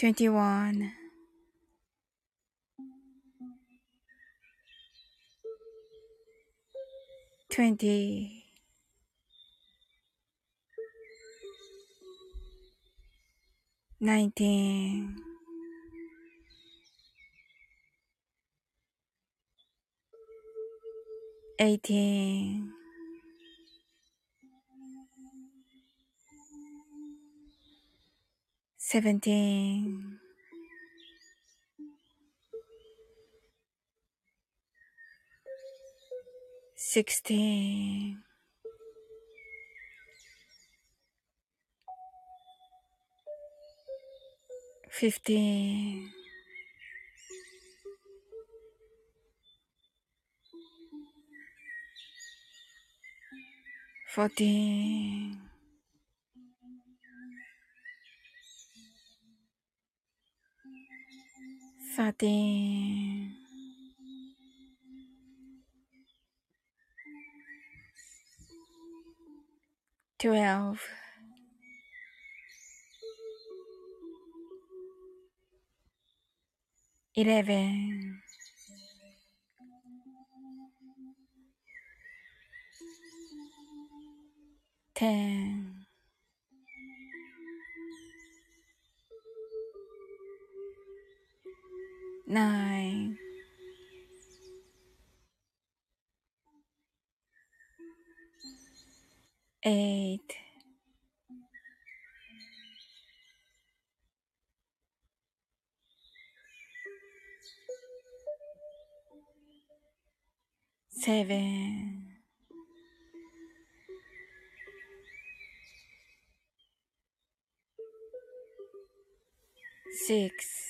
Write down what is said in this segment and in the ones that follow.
21 20 19 18 17 16 15 14发定。Twelve. Eleven. Ten. Eight, seven, six,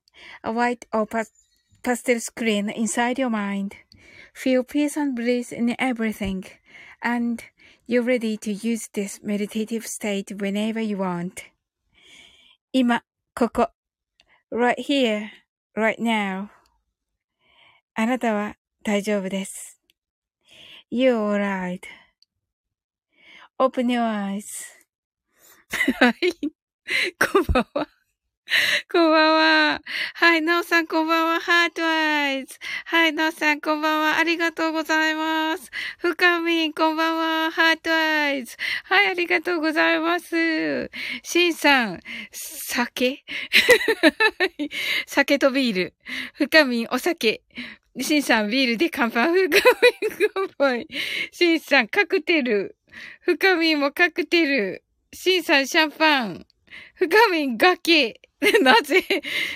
a white or pastel screen inside your mind. Feel peace and bliss in everything. And you're ready to use this meditative state whenever you want. 今、ここ、 right here, right now. あなたは大丈夫です。You're alright.Open your eyes. はい。こんばんは。 こんばんは。はい、なおさんこんばんは。 heart eyes。はい、なおさんこんばんは。ありがとうございます。ふかみんこんばんは。 heart eyes。はい、ありがとうございます。しんさん、酒？酒とビール。ふかみん、お酒。しんさん、ビールで乾杯。ふかみん、乾杯。しんさん、カクテル。ふかみんもカクテル。しんさん、シャンパン。ふかみん、崖。なぜ？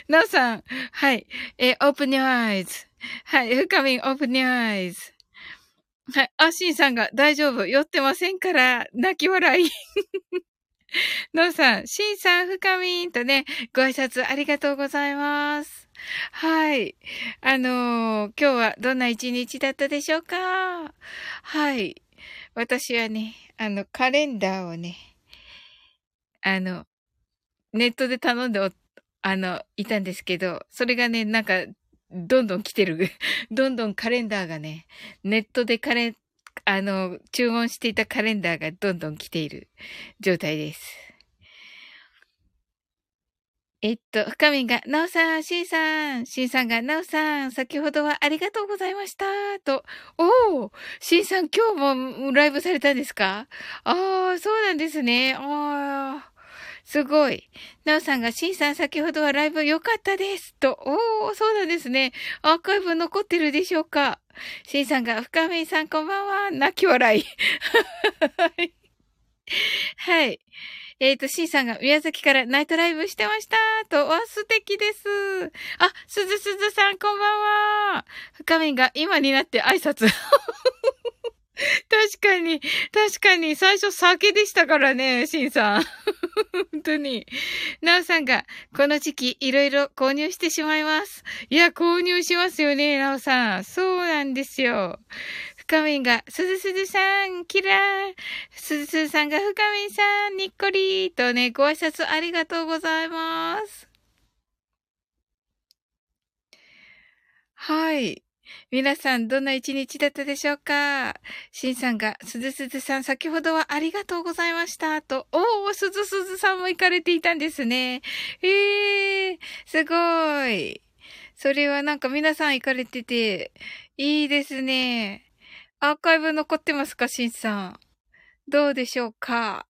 なさん。はい。えー、open your eyes. はい。深みん、open your eyes. はい。あ、しんさんが大丈夫。酔ってませんから、泣き笑い。のうさん、しんさん、深みんとね、ご挨拶ありがとうございます。はい。あのー、今日はどんな一日だったでしょうか？はい。私はね、あの、カレンダーをね、あの、ネットで頼んであの、いたんですけど、それがね、なんか、どんどん来てる。どんどんカレンダーがね、ネットでカレンあの、注文していたカレンダーがどんどん来ている状態です。えっと、深みが、なおさん、しんさん、しんさんが、なおさん、先ほどはありがとうございました。と、おー、しんさん、今日もライブされたんですか？ああ、そうなんですね。ああ。すごい。なおさんが、しんさん先ほどはライブ良かったです。と、おー、そうなんですね。アーカイブ残ってるでしょうか。しんさんが、深めさんこんばんは。泣き笑い。はい。えっ、ー、と、しんさんが宮崎からナイトライブしてました。と、わ、素敵です。あ、すずすずさんこんばんは。深めが今になって挨拶。確かに、確かに、最初酒でしたからね、シンさん。本当に。ナオさんが、この時期、いろいろ購入してしまいます。いや、購入しますよね、ナオさん。そうなんですよ。深みんが、すずすずさん、キラー。すずすずさんが、深みんさん、にっこりとね、ご挨拶ありがとうございます。はい。皆さん、どんな一日だったでしょうか？しんさんが、すずすずさん、先ほどはありがとうございました。と、おー、すずすずさんも行かれていたんですね。えー、すごい。それはなんか皆さん行かれてて、いいですね。アーカイブ残ってますか、しんさん。どうでしょうか？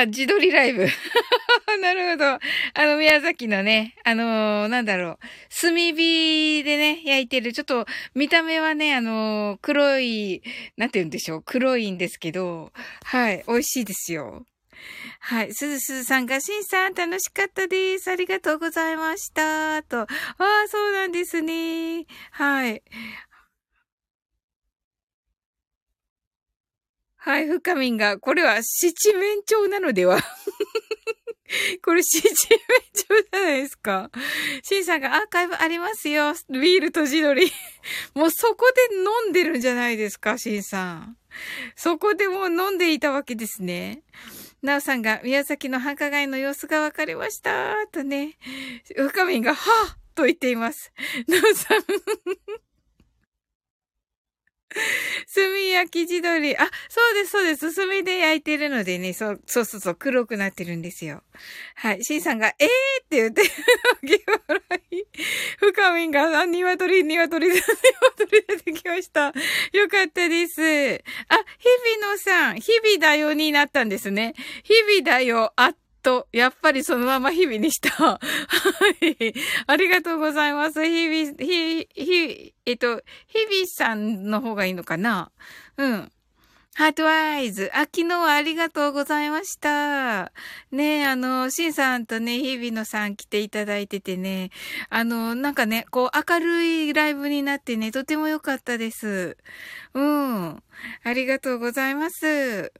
あ、自撮りライブ。なるほど。あの、宮崎のね、あのー、なんだろう、炭火でね、焼いてる、ちょっと、見た目はね、あのー、黒い、なんて言うんでしょう、黒いんですけど、はい、美味しいですよ。はい。すずすずさんが、しんさん楽しかったです。ありがとうございました。と。ああ、そうなんですね。はい。はい、深みんが、これは七面鳥なのでは？これ七面鳥じゃないですか。シンさんがアーカイブありますよ。ビールと地鶏。もうそこで飲んでるんじゃないですか、シンさん。そこでもう飲んでいたわけですね。なおさんが宮崎の繁華街の様子がわかりました。とね。深みんが、はぁと言っています。なおさん 炭焼き地鶏。あ、そうです、そうです。炭で焼いてるのでね、そう、そうそうそう、黒くなってるんですよ。はい。シンさんが、えーって言ってるの、ゲ笑い。深みんが、あ、鶏、鶏、鶏出てきました。よかったです。あ、日々のさん、日々だよになったんですね。日々だよ、あっと、やっぱりそのまま日々にした。はい。ありがとうございます。日々、ひ、ひ、えっと、日々さんの方がいいのかな？うん。ハートアイズ。あ、昨日はありがとうございました。ねあの、シンさんとね、日々のさん来ていただいててね、あの、なんかね、こう、明るいライブになってね、とても良かったです。うん。ありがとうございます。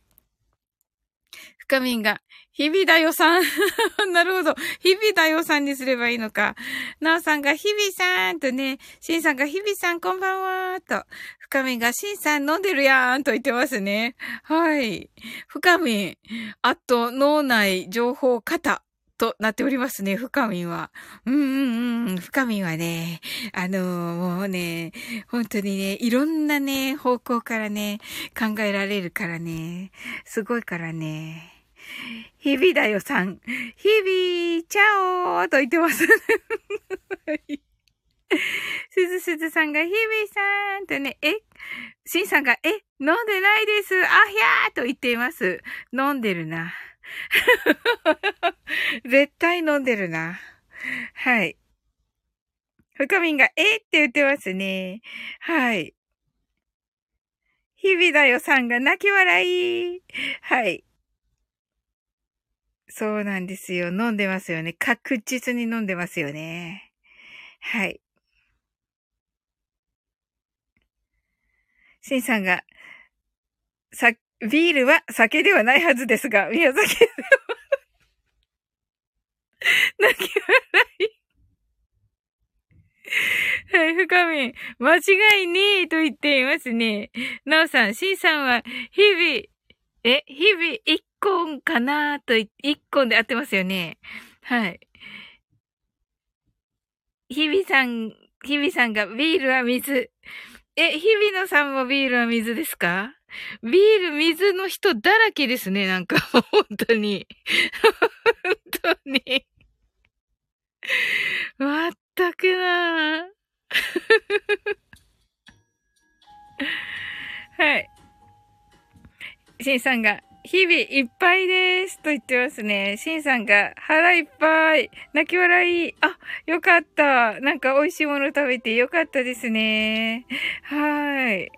深みんが、日々だよさん。なるほど。日々だよさんにすればいいのか。なおさんが日々さんとね、しんさんが日々さんこんばんはと。深みがしんさん飲んでるやんと言ってますね。はい。深み、あと脳内情報型。となっておりますね、深みは。うんうんうん、深みはね、あのー、もうね、本当にね、いろんなね、方向からね、考えられるからね、すごいからね。日々だよさん。日々、チャオと言ってます。すずすずさんが、日々さんとね、え？しんさんが、え？飲んでないです。あひゃーと言っています。飲んでるな。絶対飲んでるな。はい。深みんが、え？って言ってますね。はい。日々だよさんが泣き笑い。はい。そうなんですよ。飲んでますよね。確実に飲んでますよね。はい。シンさんが、さ、ビールは酒ではないはずですが、宮崎では 泣き笑い。はい、深み、間違いねえと言っていますね。なおさん、しんさんは、日々、え、日々一本かなと、一本で合ってますよね。はい。日々さん、日々さんがビールは水。え、日々のさんもビールは水ですか？ビール、水の人だらけですね、なんか、本当に。本当に。まったくなはい。シンさんが、日々いっぱいです。と言ってますね。シンさんが腹いっぱい。泣き笑い。あ、よかった。なんか美味しいもの食べてよかったですね。はい。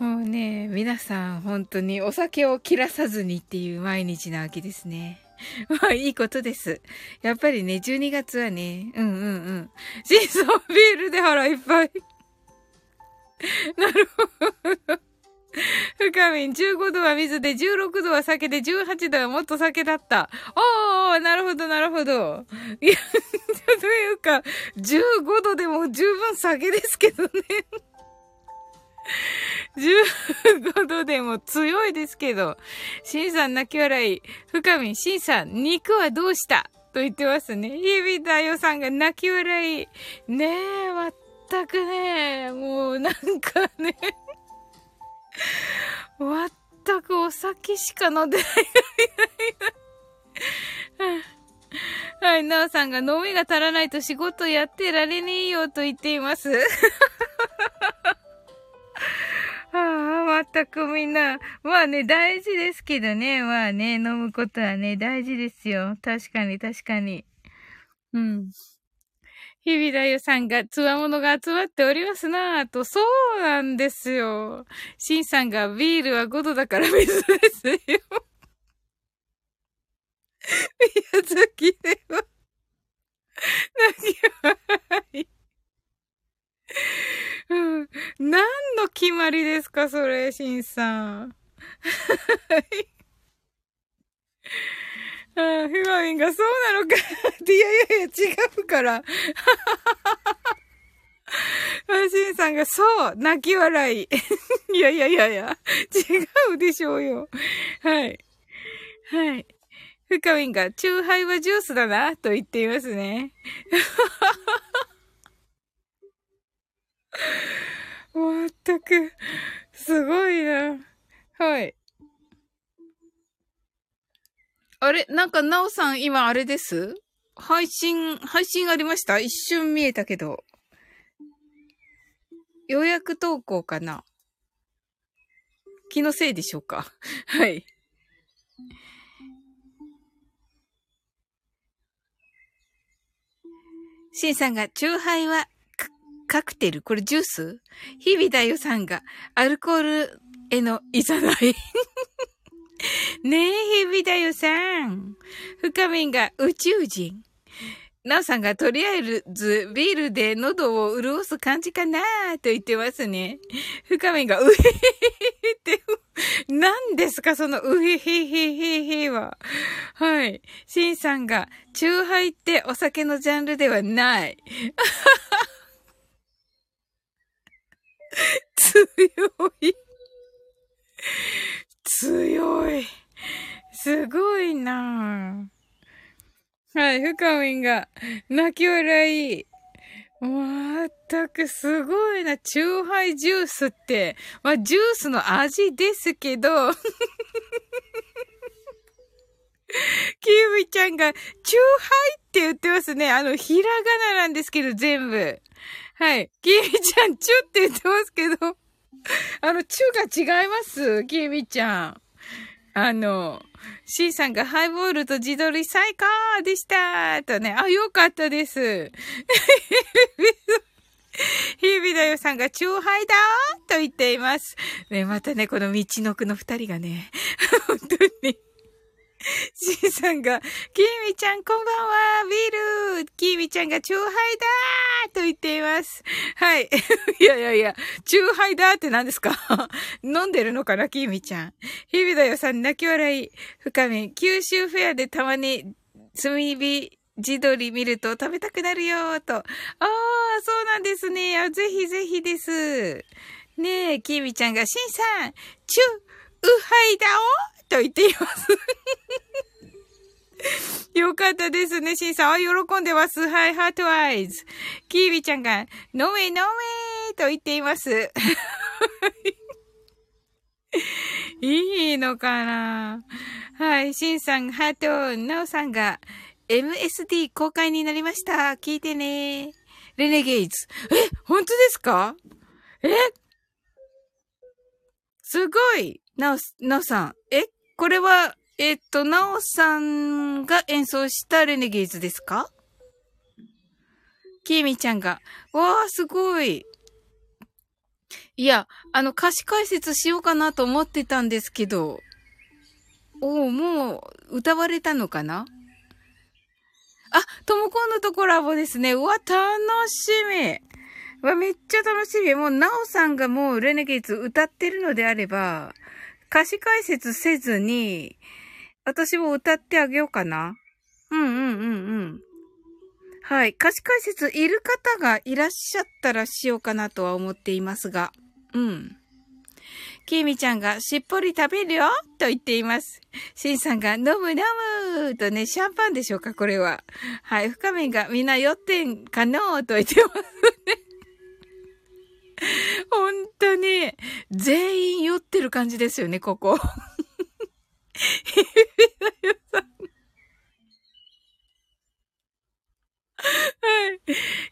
もうね、皆さん本当にお酒を切らさずにっていう毎日なわけですね。まあいいことです。やっぱりね、12月はね、うんうんうん。シンさんビールで腹いっぱい。なるほど。深みん、15度は水で、16度は酒で、18度はもっと酒だった。おー、なるほど、なるほど。いや、というか、15度でも十分酒ですけどね。15度でも強いですけど。シンさん泣き笑い。深みん、シンさん、肉はどうした？と言ってますね。日々だよさんが泣き笑い。ねえ、ま全くね、もうなんかね全くお酒しか飲んでない。はい、なおさんが飲みが足らないと仕事やってられねえよと言っています。ああ、全くみんな。まあね、大事ですけどね。まあね、飲むことはね、大事ですよ。確かに、確かに。うん。日々だよさんが、つわものが集まっておりますなぁと、そうなんですよ。しんさんが、ビールは5度だから水ですよ。宮崎では、何い。うん。何の決まりですか、それ、しんさん。はい。ああ、ふまみんがそうなのか、いやいやいや、違うから。あ、しんさんが、そう、泣き笑い。いやいやいやいや、違うでしょうよ。はい。はい。ふかみんが、チューハイはジュースだな、と言っていますね。まったく、すごいな。はい。あれなんか、なおさん、今あれです？配信、配信ありました？一瞬見えたけど。予約投稿かな？気のせいでしょうか？はい。シンさんが、チューハイはカクテル？これジュース？日々だよさんが、アルコールへのいざない。ねえ、ヘビだよさん。深みんが宇宙人。なおさんがとりあえずビールで喉を潤す感じかなと言ってますね。深みんが、うへへへって、何ですかそのうへへへへへは。はい。シンさんが、チューハイってお酒のジャンルではない。強い。強い。すごいなはい、深みんが泣き笑い。まったくすごいな。チューハイジュースって、まあ、ジュースの味ですけど、キウミちゃんが、チューハイって言ってますね。あの、ひらがななんですけど、全部。はい。キウミちゃん、チュって言ってますけど、あの、中が違いますキウミちゃん。あの、C さんがハイボールと自撮り最高でしたとね。あ、よかったです。日々だよさんがチューハイだと言っています。ね、またね、この道のくの二人がね、本当にシンさんが、キーミちゃんこんばんはビールキーミちゃんがチューハイだーと言っています。はい。いやいやいや、チューハイだーって何ですか？飲んでるのかなキーミちゃん。日々だよさん泣き笑い。深み。九州フェアでたまに炭火自撮り見ると食べたくなるよと。あー、そうなんですね。あぜひぜひです。ねえ、キーミちゃんが、シンさん、チュー、ウハイだおと言っています。よかったですね、シンさん。あ、喜んでます。はい、ハートアイズ。キービちゃんが、飲め飲めと言っています。いいのかな？はい、シンさん、ハート、ナオさんが、MSD 公開になりました。聞いてね。レネゲイズ。え、本当ですか？え？すごい。なお、なおさん。え？これは、えっと、なおさんが演奏したレネゲーズですか？きーみちゃんが。わー、すごい。いや、あの、歌詞解説しようかなと思ってたんですけど、おお、もう、歌われたのかな？あ、ともこんのとコラボですね。うわ、楽しみ。わ、めっちゃ楽しみ。もう、なおさんがもうレネゲーズ歌ってるのであれば、歌詞解説せずに、私も歌ってあげようかな。うんうんうんうん。はい。歌詞解説いる方がいらっしゃったらしようかなとは思っていますが。うん。きみちゃんがしっぽり食べるよと言っています。しんさんが飲む飲むとね、シャンパンでしょうかこれは。はい。深みがみんな酔ってんかのと言ってますね。本当に、全員酔ってる感じですよね、ここ。はい。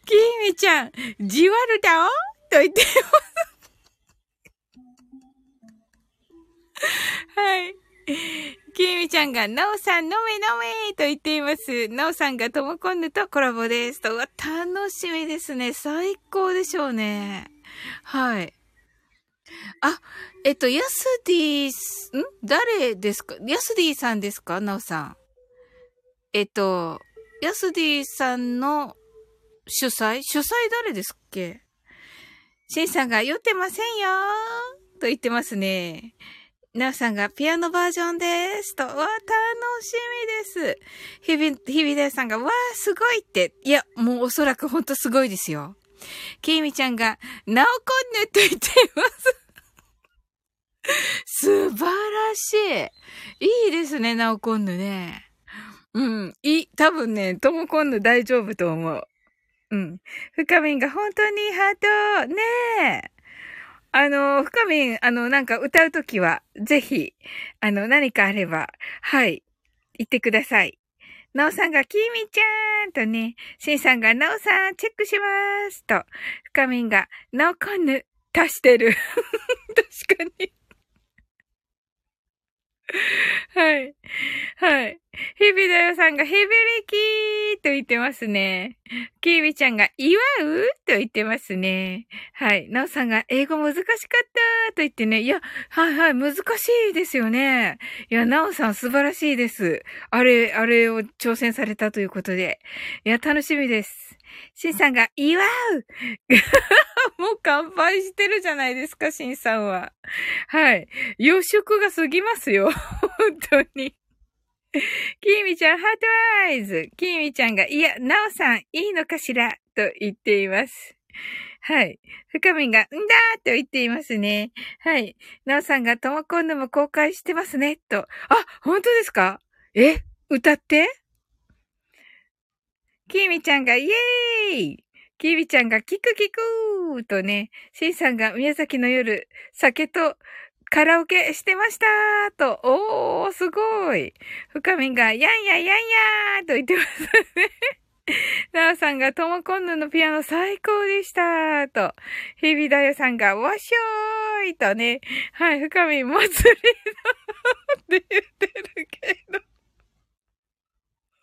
きみちゃん、じわるだおと言ってます。はい。きみちゃんが、なおさん飲め飲めと言っています。なおさんがともこんぬとコラボです。と、楽しみですね。最高でしょうね。はい。あ、えっと、ヤスディ、ん？誰ですか？ヤスディーさんですか？ナオさん。えっと、ヤスディさんの主催？主催誰ですっけ？シンさんが酔ってませんよーと言ってますね。ナオさんがピアノバージョンです。と、わ、楽しみです。日々、日々ださんが、わー、すごいって。いや、もうおそらくほんとすごいですよ。きみちゃんが、なおこんぬと言っています。素晴らしい。いいですね、なおこんぬね。うん。いい、多分ね、ともこんぬ大丈夫と思う。うん。深みんが本当にハート。ねえ。あの、深みん、あの、なんか歌うときは、ぜひ、あの、何かあれば、はい、言ってください。なおさんが、きみちゃんとね、しんさんが、なおさん、チェックしますと、深みんが、なおこんぬ、足してる。確かに はい。はい。日々だよさんが、ヘビリキーと言ってますね。キービちゃんが、祝うと言ってますね。はい。なおさんが、英語難しかったと言ってね。いや、はいはい、難しいですよね。いや、なおさん素晴らしいです。あれ、あれを挑戦されたということで。いや、楽しみです。シンさんが、祝う もう乾杯してるじゃないですか、シンさんは。はい。洋食が過ぎますよ。本当に。キミちゃん、 heart eyes。キミちゃんが、いや、ナオさん、いいのかしらと言っています。はい。深みんが、んだーと言っていますね。はい。ナオさんが、トモコンヌも公開してますね、と。あ、本当ですか？え歌って？キーミちゃんが、イエーイキーミちゃんが、キクキクーとね、シンさんが宮崎の夜、酒とカラオケしてましたと、おー、すごい。深みが、やんややんやーと言ってますね。なおさんが、ともこんぬのピアノ最高でしたと。ひびだよさんが、わっしょーいとね。はい、深みん、祭りのって言ってるけど。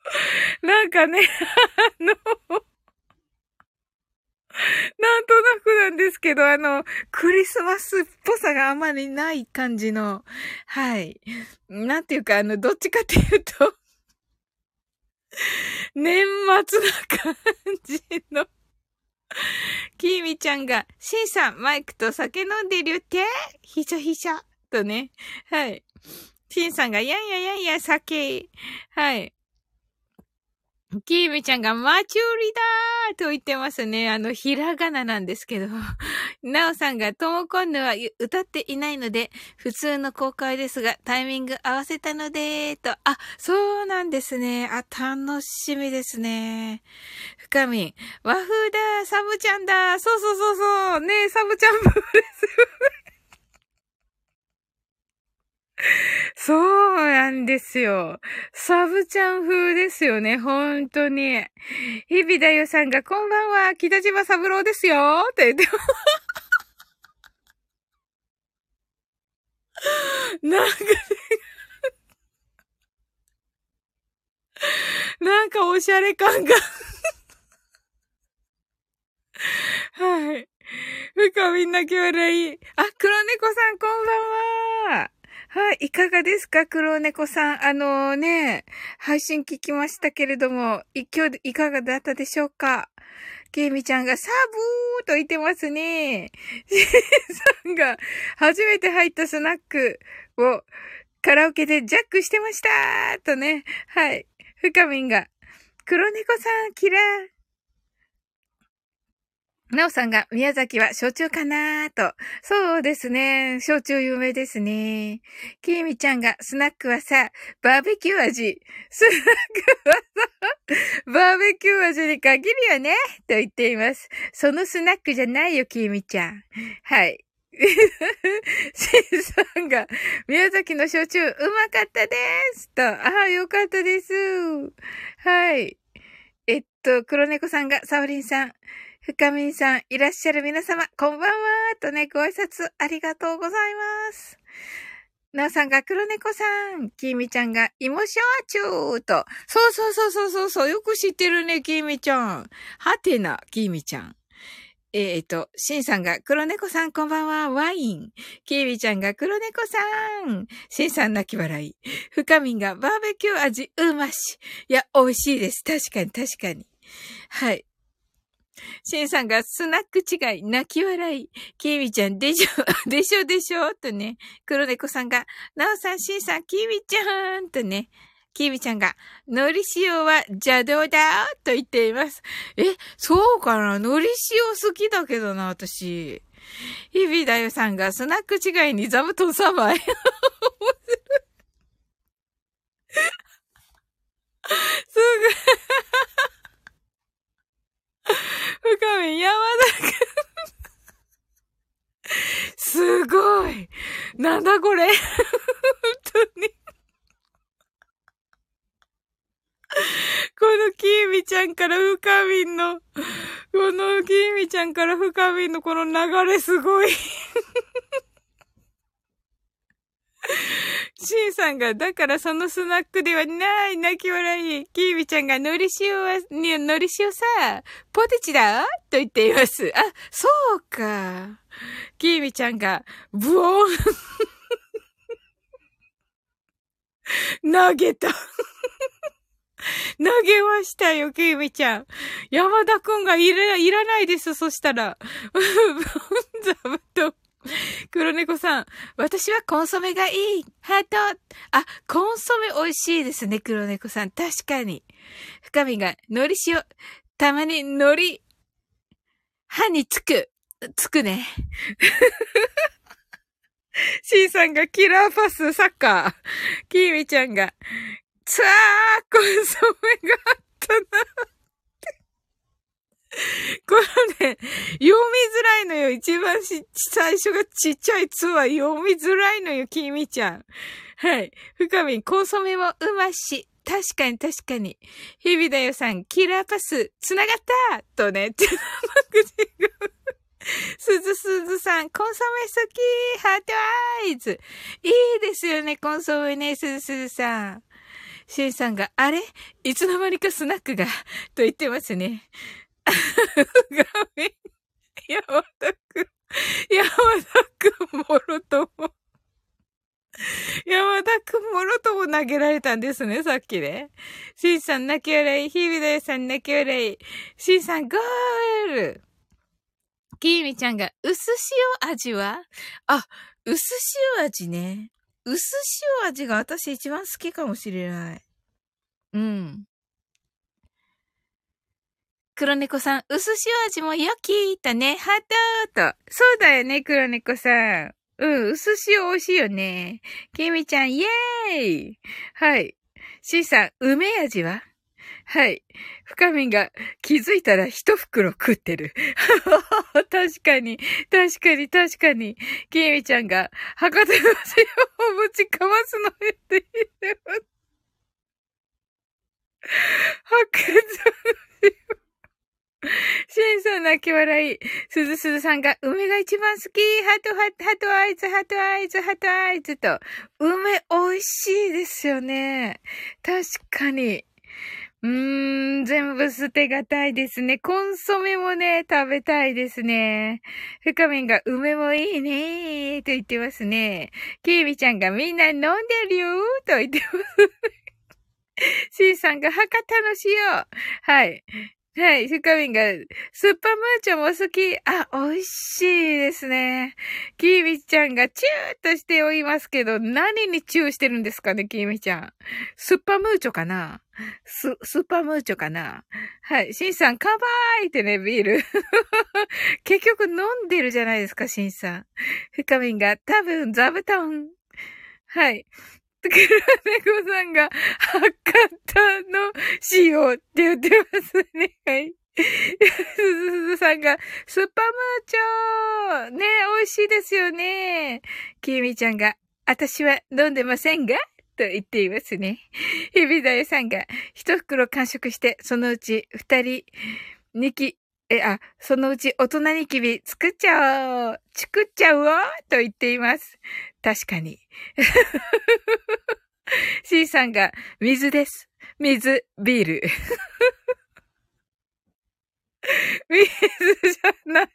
なんかね、あの、なんとなくなんですけど、あの、クリスマスっぽさがあまりない感じの、はい。なんていうか、あの、どっちかっていうと年末な感じのキーミちゃんが、シンさん、マイクと酒飲んでるって？ひしゃひしゃとね。はい。シンさんが、やんややんや、酒。はい。キーミちゃんがマチューリだーと言ってますね。あの、ひらがななんですけど。なおさんがトモコンヌは歌っていないので、普通の公開ですが、タイミング合わせたので、と。あ、そうなんですね。あ、楽しみですね。深み、和風だ、サブちゃんだ。そうそうそうそう。ねサブちゃんブーです。そうなんですよ。サブちゃん風ですよね、本当に。日々だよさんが、こんばんは、北島三郎ですよって言って、なんか、なんかおしゃれ感がはい。深みんなき笑い。あ、黒猫さんこんばんは。はい、いかがですか黒猫さん。あのね、配信聞きましたけれども、一挙いかがだったでしょうか？ケイミちゃんがサブーと言ってますね。シンさんが初めて入ったスナックをカラオケでジャックしてましたとね。はい。深みんが、黒猫さん、キラー。なおさんが、宮崎は焼酎かなーと。そうですね。焼酎有名ですね。きみちゃんが、スナックはさ、バーベキュー味。スナックはさ、バーベキュー味に限るよねと言っています。そのスナックじゃないよ、きみちゃん。はい。シンさんが、宮崎の焼酎うまかったですと。ああ、よかったです。はい。えっと、黒猫さんが、サオリンさん。深みんさん、いらっしゃる皆様、こんばんはとね、ご挨拶ありがとうございます。なおさんが黒猫さん、きみちゃんが芋焼酎と。そうそうそうそうそうそう、よく知ってるね、きみちゃん。はてな、きみちゃん。えっ、と、しんさんが黒猫さんこんばんは、ワイン。きービちゃんが黒猫さん。しんさん泣き笑い。深みんがバーベキュー味うまし。いや、美味しいです。確かに確かに。はい。シンさんがスナック違い、泣き笑い。キーミちゃん、でしょ、でしょでしょとね。黒猫さんが、なおさん、シンさん、キーミちゃーんとね。キーミちゃんが、のり塩は邪道だと言っています。え、そうかな？のり塩好きだけどな、私。日々だよさんが、スナック違いに座布団3枚。すぐ。深み山田くん。すごい。なんだこれ。本当に。このきーミちゃんから深みんの、このきーミちゃんから深みんのこの流れすごい。シンさんが、だからそのスナックではない、泣き笑い。キーミちゃんが、のり塩は、ね、のり塩さ、ポテチだ？と言っています。あ、そうか。キーミちゃんが、ブオン 投げた投げましたよ、キーミちゃん。山田くんがいら、いらないです、そしたら。座布団。黒猫さん、私はコンソメがいい。ハート。あ、コンソメ美味しいですね、黒猫さん。確かに。深みが、海苔塩、たまに海苔、歯につく。つくね。シーさんがキラーパスサッカー。キーミちゃんが、つわーコンソメがあったな。このね、読読みづらいのよ。一番し、最初がちっちゃいつは読みづらいのよ、きみちゃん。はい。深み、コンソメもうまし。確かに確かに。日々だよさん、キラーパス、つながったとね、手のマクジが。すずすずさん、コンソメ好きハートアイズいいですよね、コンソメね、すずすずさん。シンさんが、あれ？いつの間にかスナックが、と言ってますね。画面、山田くん、山田くんもろとも。山田くんもろとも投げられたんですね、さっきね。シンさん泣き笑い、日々だよさん泣き笑い、シンさんゴールキーミちゃんが、薄塩味は？あ、薄塩味ね。薄塩味が私一番好きかもしれない。うん。黒猫さん、薄塩味もよきーとね、ハートーと。そうだよね、黒猫さん。うん、薄塩美味しいよね。きみちゃん、イェーイはい。シーさん、梅味は？はい。深みが気づいたら一袋食ってる。確かに、確かに、確かに。きみちゃんが博多の塩をぶちかますのって言ってます。博多の塩。シンさん泣き笑い。すずすずさんが、梅が一番好き。ハトハト、ハトアイズ、ハトアイズ、ハトアイズと。梅美味しいですよね。確かに。うーん、全部捨てがたいですね。コンソメもね、食べたいですね。深みんが梅もいいねーと言ってますね。キービちゃんがみんな飲んでるよーと言ってます。シンさんが博多の塩。はい。はい、深みんが、スッパムーチョも好き。あ、美味しいですね。キーミちゃんがチューっとしておりますけど、何にチューしてるんですかね、キーミちゃん。スッパムーチョかな？ス、スッパムーチョかな？はい、シンさん、カバーイってね、ビール。結局飲んでるじゃないですか、シンさん。深みんが、多分、座布団。はい。黒猫さんが、博多の塩って言ってますね。はい。すずすずさんが、スッパムーチョーね、美味しいですよね。きみちゃんが、私は飲んでませんがと言っていますね。ひびだよさんが、一袋完食して、そのうち二人、二き、え、あ、そのうち大人ニキビ作っちゃおう作っちゃうわと言っています。確かに。C さんが、水です。水、ビール。水じゃない。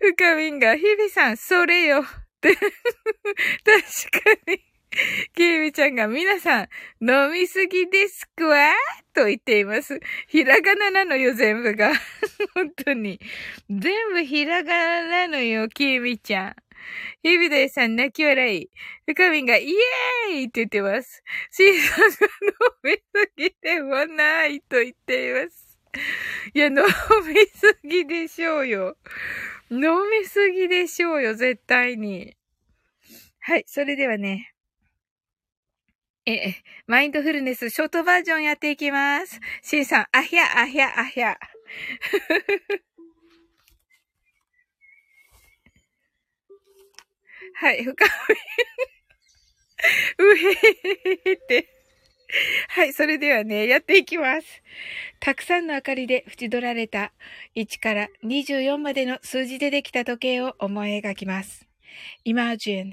深みんが、日々さん、それよ。確かに。キーミちゃんが皆さん、飲みすぎですくわと言っています。ひらがななのよ、全部が。本当に。全部ひらがななのよ、キーミちゃん。ヒビデイさん泣き笑い。深みんがイエーイって言ってます。シーさんが飲みすぎではないと言っています。いや、飲みすぎでしょうよ。飲みすぎでしょうよ、絶対に。はい、それではね。え、マインドフルネスショートバージョンやっていきます。シンさん、あひゃ、あひゃ、あひゃ。はい、深み。うへへへって。はい、それではね、やっていきます。たくさんの明かりで縁取られた1から24までの数字でできた時計を思い描きます。Imagine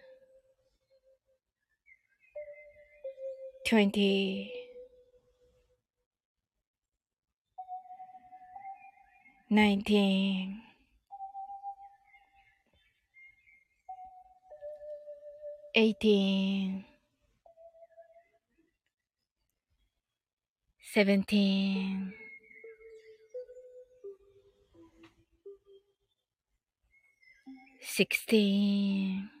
twenty, nineteen, eighteen, seventeen. 16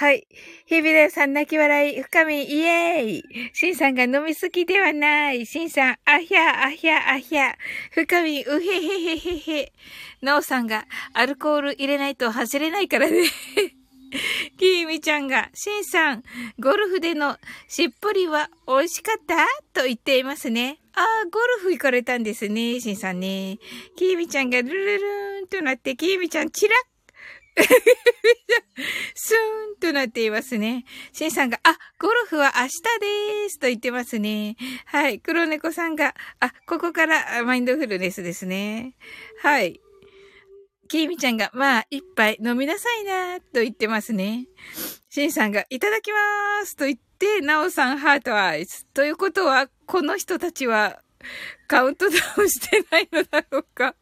はい。日比田さん泣き笑い、深み、イエーイ。シンさんが飲みすぎではない。シンさん、あひゃ、あひゃ、あひゃ。深み、うへへへへへ。なおさんが、アルコール入れないと走れないからね。きーみちゃんが、シンさん、ゴルフでのしっぽりは美味しかった？と言っていますね。ああ、ゴルフ行かれたんですね、シンさんね。きーみちゃんがルルルーンとなって、きーみちゃんチラッ スーンとなっていますね。シンさんが、あ、ゴルフは明日ですと言ってますね。はい。黒猫さんが、あ、ここからマインドフルネスですね。はい。キミちゃんが、まあ、一杯飲みなさいな、と言ってますね。シンさんが、いただきますと言って、ナオさん heart eyes。ということは、この人たちは、カウントダウンしてないのだろうか。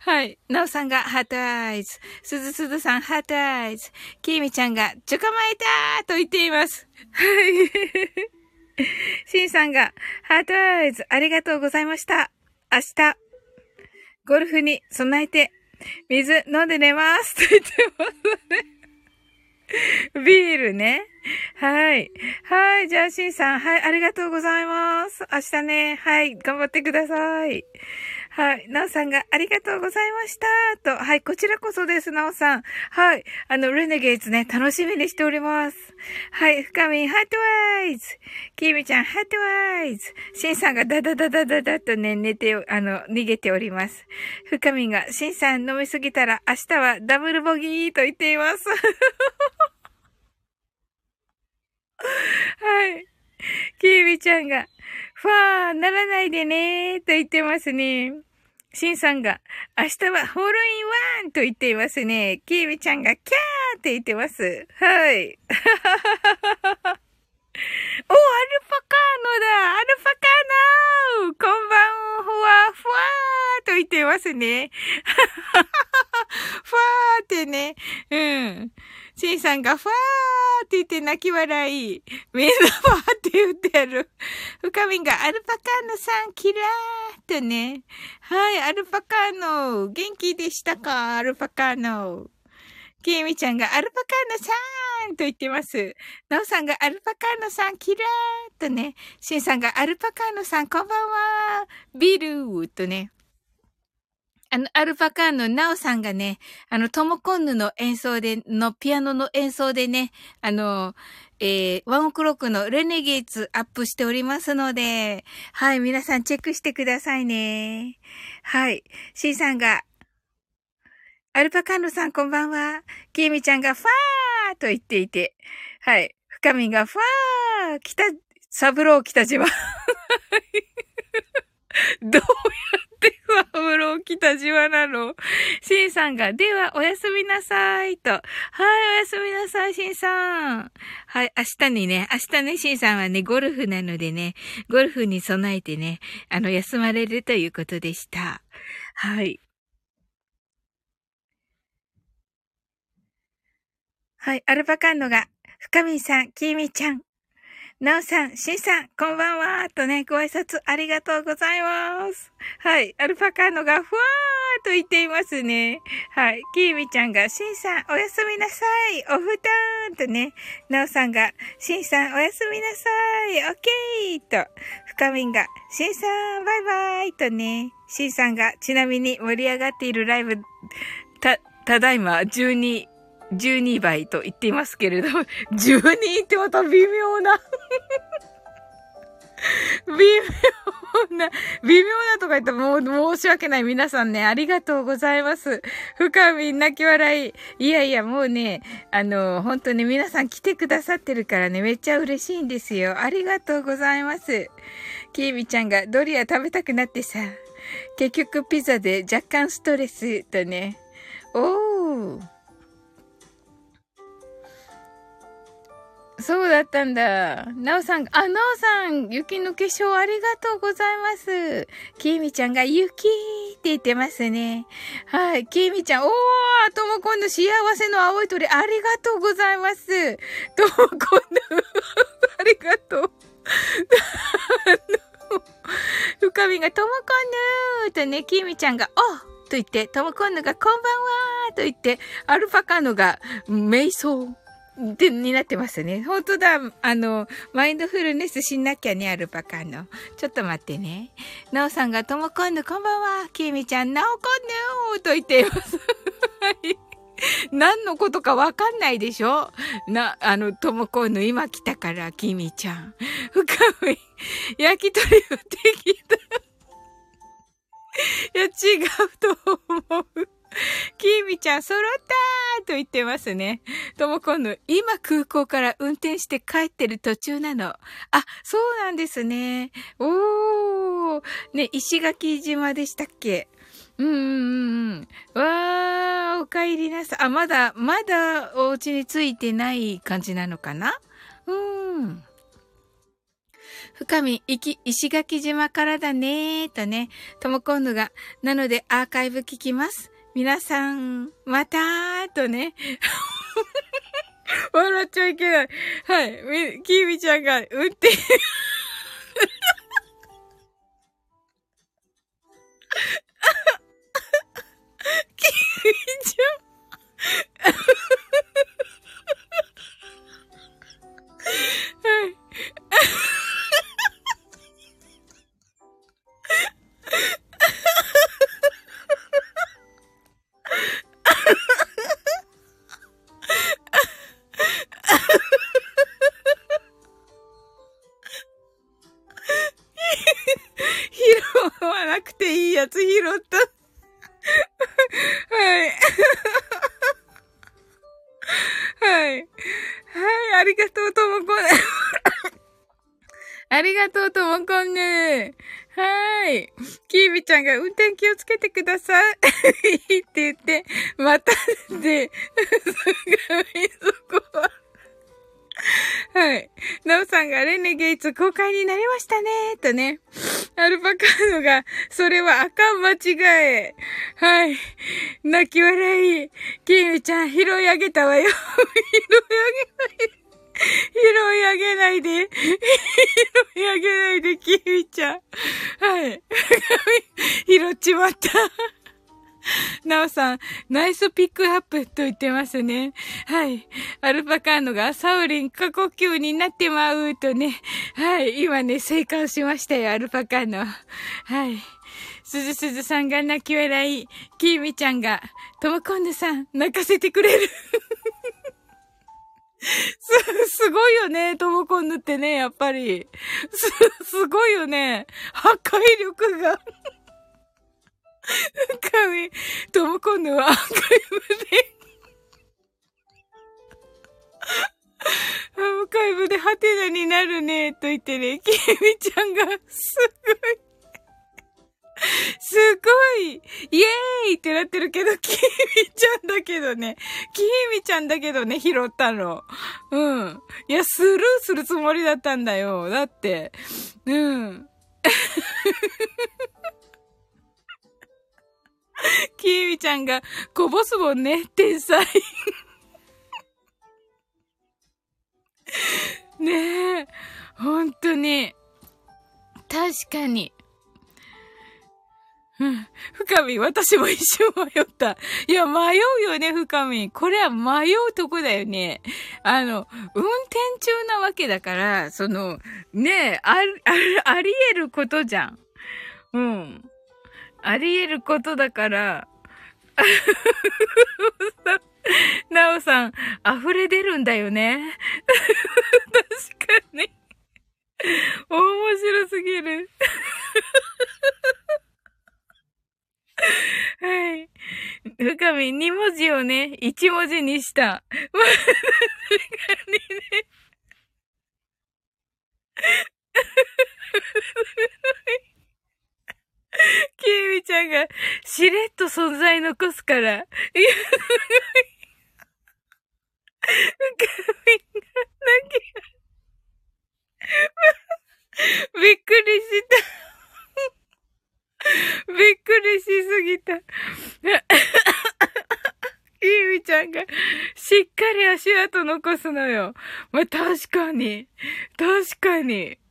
はい。なおさんが heart eyes。すずすずさん heart eyes。きーみちゃんがちょかまえたーと言っています。はい。しんさんがハートアイズありがとうございました。明日、ゴルフに備えて水飲んで寝ますと言ってますね。ビールね。はい。はい。じゃあ、しんさん。はい。ありがとうございます。明日ね。はい。頑張ってください。はい。なおさんがありがとうございました。と。はい。こちらこそです、なおさん。はい。あの、レネゲーツね、楽しみにしております。はい。深み、ハートワイズ。キーミちゃん、ハートワイズ。シンさんがダダダダダダとね、寝て、あの、逃げております。深みが、シンさん飲みすぎたら明日はダブルボギーと言っています。はい。キービちゃんが、ファー、ならないでねーと言ってますね。シンさんが、明日はホールインワンと言っていますね。キービちゃんが、キャーって言ってます。はい。はははははお、アルパカーノだアルパカーノこんばんは、ふわーと言ってますね。ふわーってね。うん。シンさんがふわーって言って泣き笑い。みんなふわーって言ってやる。深みがアルパカーノさん、キラーとね。はい、アルパカーノ。元気でしたかアルパカーノ。ケイミちゃんがアルパカーノさんと言ってます。なおさんがアルパカーノさんキラーとね。シンさんがアルパカーノさんこんばんは。ビルーとね。あの、アルパカーンのナオさんがね、あの、トモコンヌの演奏で、のピアノの演奏でね、あの、えー、ワンオクロックのレネゲーツアップしておりますので、はい、皆さんチェックしてくださいね。はい。C さんが、アルパカーノさんこんばんは。キーミちゃんがファーと言っていて、はい。深みがファー北、サブロー北島。どうやってふわふろ北島なの？シンさんが、ではおやすみなさいと。はい、おやすみなさい、シンさん。はい、明日にね、明日ね、シンさんはね、ゴルフなのでね、ゴルフに備えてね、あの、休まれるということでした。はい。はい、アルパカンノが、深見さん、キーミちゃん、なおさん、しんさん、こんばんはとね、ご挨拶ありがとうございます。はい。アルパカーノがふわーと言っていますね。はい。キーミちゃんが、しんさん、おやすみなさい。おふたーんとね、なおさんが、しんさん、おやすみなさい。オッケーと、深みんが、しんさん、バイバイとね、しんさんが、ちなみに盛り上がっているライブ、た、ただいま、12、12倍と言っていますけれど、12ってまた微妙な 微妙な、微妙なとか言ったらもう申し訳ない。皆さんね、ありがとうございます。深み泣き笑い。いやいや、もうね、あの、本当に皆さん来てくださってるからね、めっちゃ嬉しいんですよ。ありがとうございます。きーみちゃんがドリア食べたくなってさ、結局ピザで若干ストレスとね。おー。そうだったんだ。なおさん、あ、なおさん、雪の化粧ありがとうございます。きみちゃんが雪って言ってますね。はい。きみちゃん、おー、ともこんの幸せの青い鳥、ありがとうございます。ともこんの、ありがとう。深みがともこんぬーとね、きみちゃんが、おと言って、ともこんぬがこんばんはと言って、アルファカノが、瞑想。で、になってますね。本当だ。あの、マインドフルネスしなきゃね、アルパカの。ちょっと待ってね。なおさんが、ともこんぬ、こんばんは。きみちゃん、なおこんぬと言っています。はい。何のことかわかんないでしょ？な、あの、ともこんぬ、今来たから、きみちゃん。深い。焼き鳥をできた。いや、違うと思う。きーみちゃん、揃ったーと言ってますね。ともこんの、今空港から運転して帰ってる途中なの。あ、そうなんですね。おー。ね、石垣島でしたっけ？うんうんうん。わー、お帰りなさい。あ、まだ、まだお家に着いてない感じなのかな？うん。深み、石垣島からだねーとね、ともこんぬが、なのでアーカイブ聞きます。皆さん、またーとね。笑っちゃいけない。はい。キーみちゃんが運転キーみちゃんゃんが運転気をつけてください。って言って、またで、そこは。はい。ナオさんがレネゲイツ公開になりましたね。とね。アルパカーノが、それはあかん間違え。はい。泣き笑い。キミちゃん、拾い上げたわよ。拾い上げない。拾い上げないで。拾い上げないで、キミちゃん。はい。拾っちまった。なおさん、ナイスピックアップと言ってますね。はい。アルパカーノがサウリン過呼吸になってまうとね。はい。今ね、生還しましたよ、アルパカーノ。はい。すずすずさんが泣き笑い。キーミちゃんが、トモコンヌさん、泣かせてくれる。す、すごいよね、トモコンヌってね、やっぱり。す、すごいよね。破壊力が。神、トモコンヌはアーカイブでアーカイブでハテナになるね、と言ってね、キミちゃんが、すごい。すごいイエーイってなってるけど、キミちゃんだけどね。キミちゃんだけどね、拾ったの。うん。いや、スルーするつもりだったんだよ。だって。うん。キーミちゃんがこぼすもんね、天才。ねえ、ほんとに。確かに。深み、私も一瞬迷った。いや、迷うよね、深み。これは迷うとこだよね。あの、運転中なわけだから、その、ねえ、あ、あ、あり得ることじゃん。うん。あり得ることだから、なおさん、溢れ出るんだよね。確かに。面白すぎる。はい。深み、2文字をね、1文字にした。確かにね。キーミちゃんがしれっと存在残すから。いや、ガミが泣き、びっくりした。しすぎた。キーミちゃんがしっかり足跡残すのよ。まあ、確かに。確かに。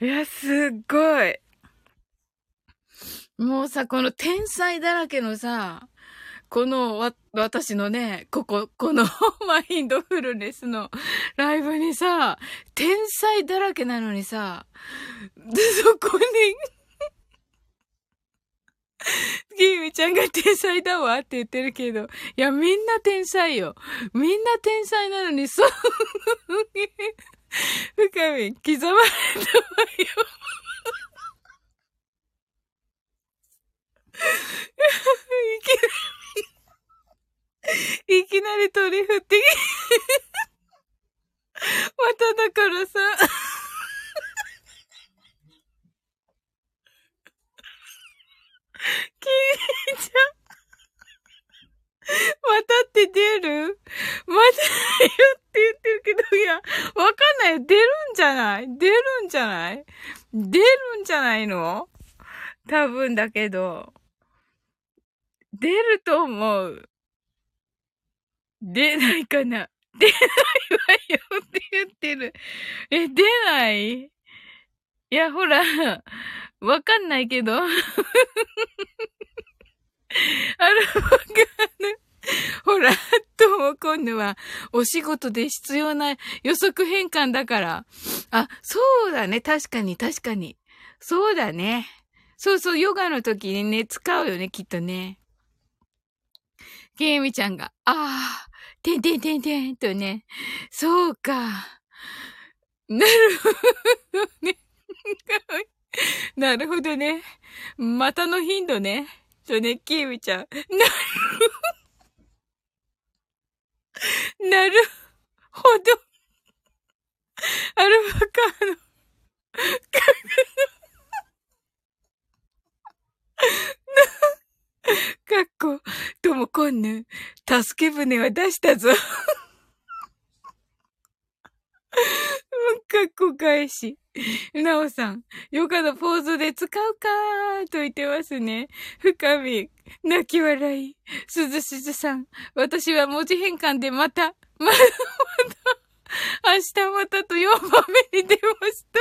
いや、すっごい。もうさ、この天才だらけのさ、このわ、私のね、ここ、この マインドフルネスのライブにさ、天才だらけなのにさ、で、そこに キーミちゃんが天才だわって言ってるけど、いや、みんな天才よ。みんな天才なのに、そう、深み、刻まれたわよ。いきなり、いきなり鳥振ってまただからさ、キーちゃん。またって出る？またよって言ってるけど、いや、わかんない。出るんじゃない？出るんじゃない？出るんじゃないの？多分だけど。出ると思う。出ないかな出ないわよって言ってる。え、出ない？いや、ほら、わかんないけど。あるわかる。ほら、とも今度はお仕事で必要な予測変換だから。あ、そうだね。確かに、確かに。そうだね。そうそう、ヨガの時にね、使うよね、きっとね。ケイミちゃんが、ああ、てんてんてんてんとね。そうか。なるほどね。なるほどね。またの頻度ね。とね、キーミちゃん。なるなるほど。アルファカーの、か かっこ、ともこんぬ、助け舟は出したぞ。かっこ返し。なおさん、ヨガのポーズで使うかーと言ってますね。深み、泣き笑い。すずすずさん、私は文字変換でまた、まだまだ、明日またと4番目に出ました。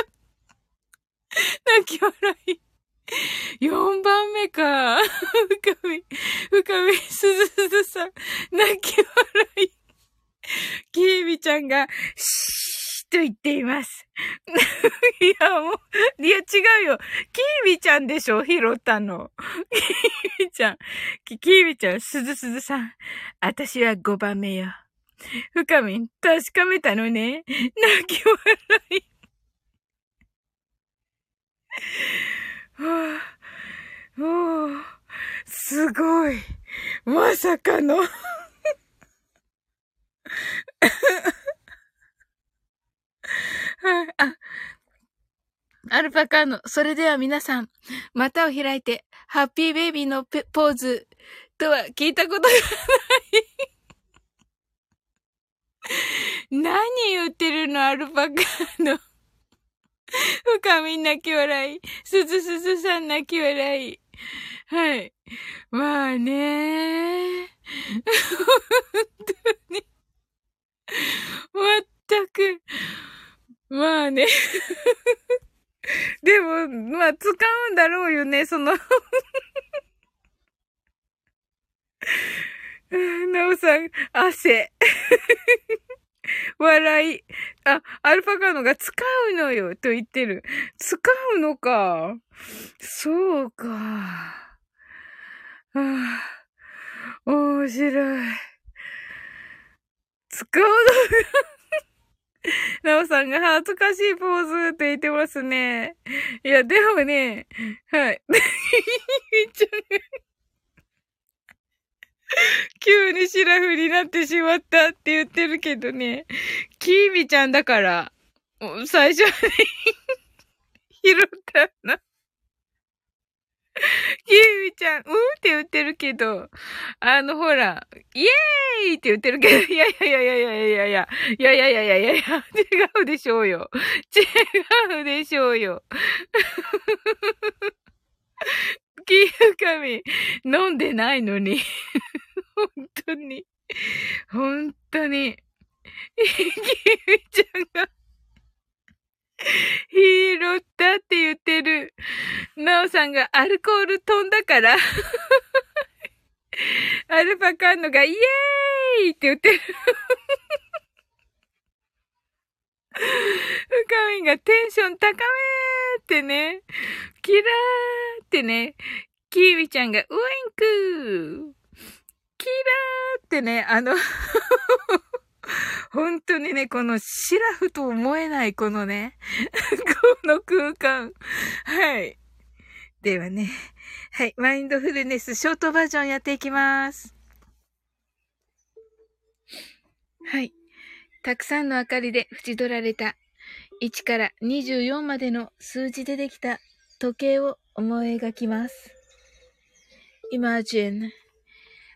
泣き笑い。4番目か。深み、深み、すずすずさん、泣き笑い。キービちゃんが、シーと言っています。いや、もう、いや、違うよ。キービちゃんでしょ拾ったの。キービちゃん。キービちゃん、すずすずさん。私は5番目よ。深み、確かめたのね。泣き笑い。はあ、おすごい。まさかの。はい、あ、アルパカの、それでは皆さん、股を開いて、ハッピーベイビーのポーズとは聞いたことがない。何言ってるの、アルパカの。深み泣き笑い。すずすずさん泣き笑い。はい。まあね本当に。まったく。まあね。でも、まあ、使うんだろうよね、そのなおさん、汗。笑い。あ、アルファカーノが使うのよ、と言ってる。使うのか。そうか。はあ、面白い。使うのがなおさんが恥ずかしいポーズって言ってますね。いや、でもね、はい。急にシラフになってしまったって言ってるけどね。キーミちゃんだから、最初に 拾ったな。キーミちゃん、うんって言ってるけど、あの、ほら、イエーイって言ってるけど、いやいやいやいやいやいやいや、いやいやいやいやいやいや、違うでしょうよ。違うでしょうよ。キーカミ、飲んでないのに。本当に。本当に。キーミちゃんが拾ったって言ってる。なおさんがアルコール飛んだからアルパカンノがイエーイって言ってる。深みがテンション高めってね。キラーってね。キービちゃんがウインクキラーってね、あの 本当にね、このシラフと思えないこのね、この空間。はい。ではね、はい、マインドフルネスショートバージョンやっていきます。はい。たくさんの明かりで縁取られた1から24までの数字でできた時計を思い描きます。Imagine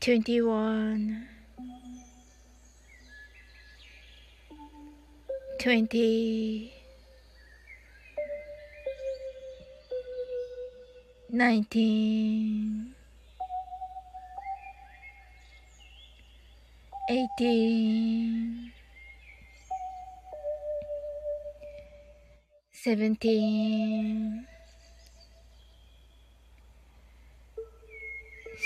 21 20 19 18 seventeen,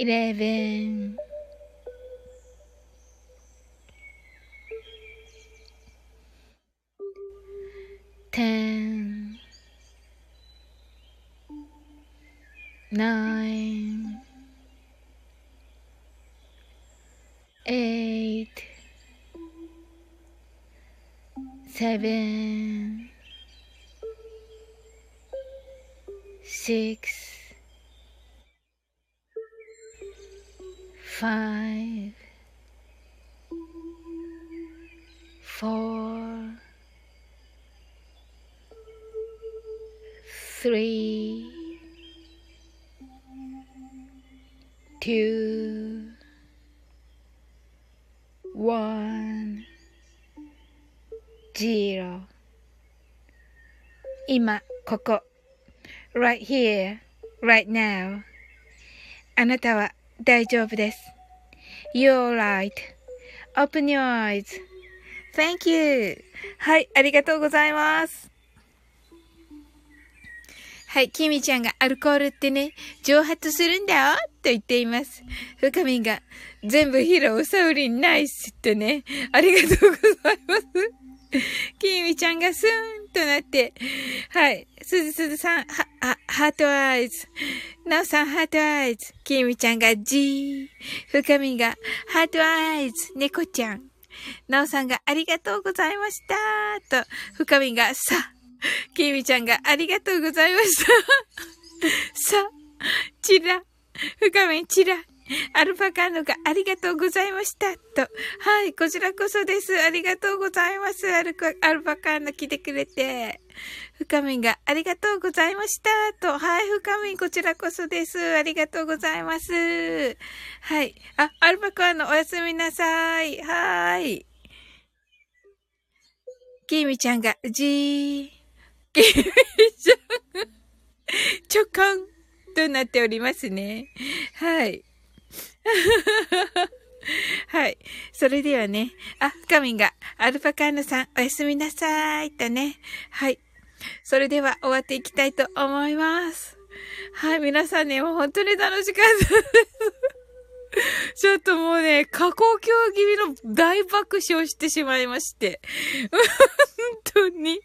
eleven, ten, nine, eight, seven, six, five, four, three, two, one, zero 今、ここ。right here, right now. あなたは 大丈夫です。You're right.Open your eyes.Thank you. はい、ありがとうございます。はい、キミちゃんがアルコールってね、蒸発するんだよと言っています。ふかみんが、全部拾う、サウリン、ナイスってね、ありがとうございます。キミちゃんがスーンとなって、はい、すずすずさん、は、は、 heart eyes。なおさん、 heart eyes。キミちゃんがジー。ふかみんが、 heart eyes。猫ちゃん。なおさんがありがとうございました。と、ふかみんがさ。きみちゃんがありがとうございました。さ、ちら、ふかみんちら、アルパカーノがありがとうございました。と、はい、こちらこそです。ありがとうございます。アルアルパカーノ来てくれて。ふかみがありがとうございました。と、はい、ふかみこちらこそです。ありがとうございます。はい。あ、アルパカーノおやすみなさい。はーい。きみちゃんが、じー。きみちゃん、ちょかんとなっておりますね。はい。はい。それではね、あ、深みんが、アルパカーノさん、おやすみなさい、とね。はい。それでは終わっていきたいと思います。はい、皆さんね、もう本当に楽しかったです。ちょっともうね、過呼吸気味の大爆笑してしまいまして。本当に。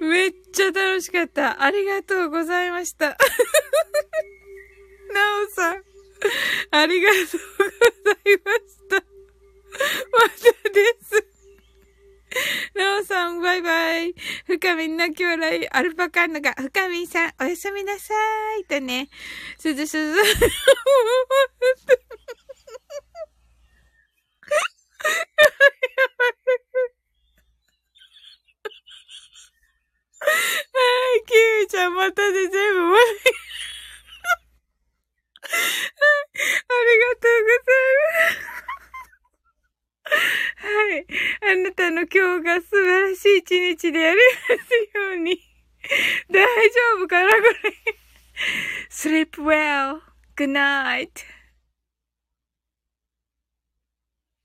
めっちゃ楽しかった。ありがとうございました。なおさん、ありがとうございました。またです。なおさん、バイバイ。深みんな兄弟、アルパカンのが、深みんさん、おやすみなさーい。とね、すずすず。はい、キミちゃん、またで全部まで。ありがとうございます。はい。あなたの今日が素晴らしい一日でありますように。大丈夫かなこれ。sleep well. Good night.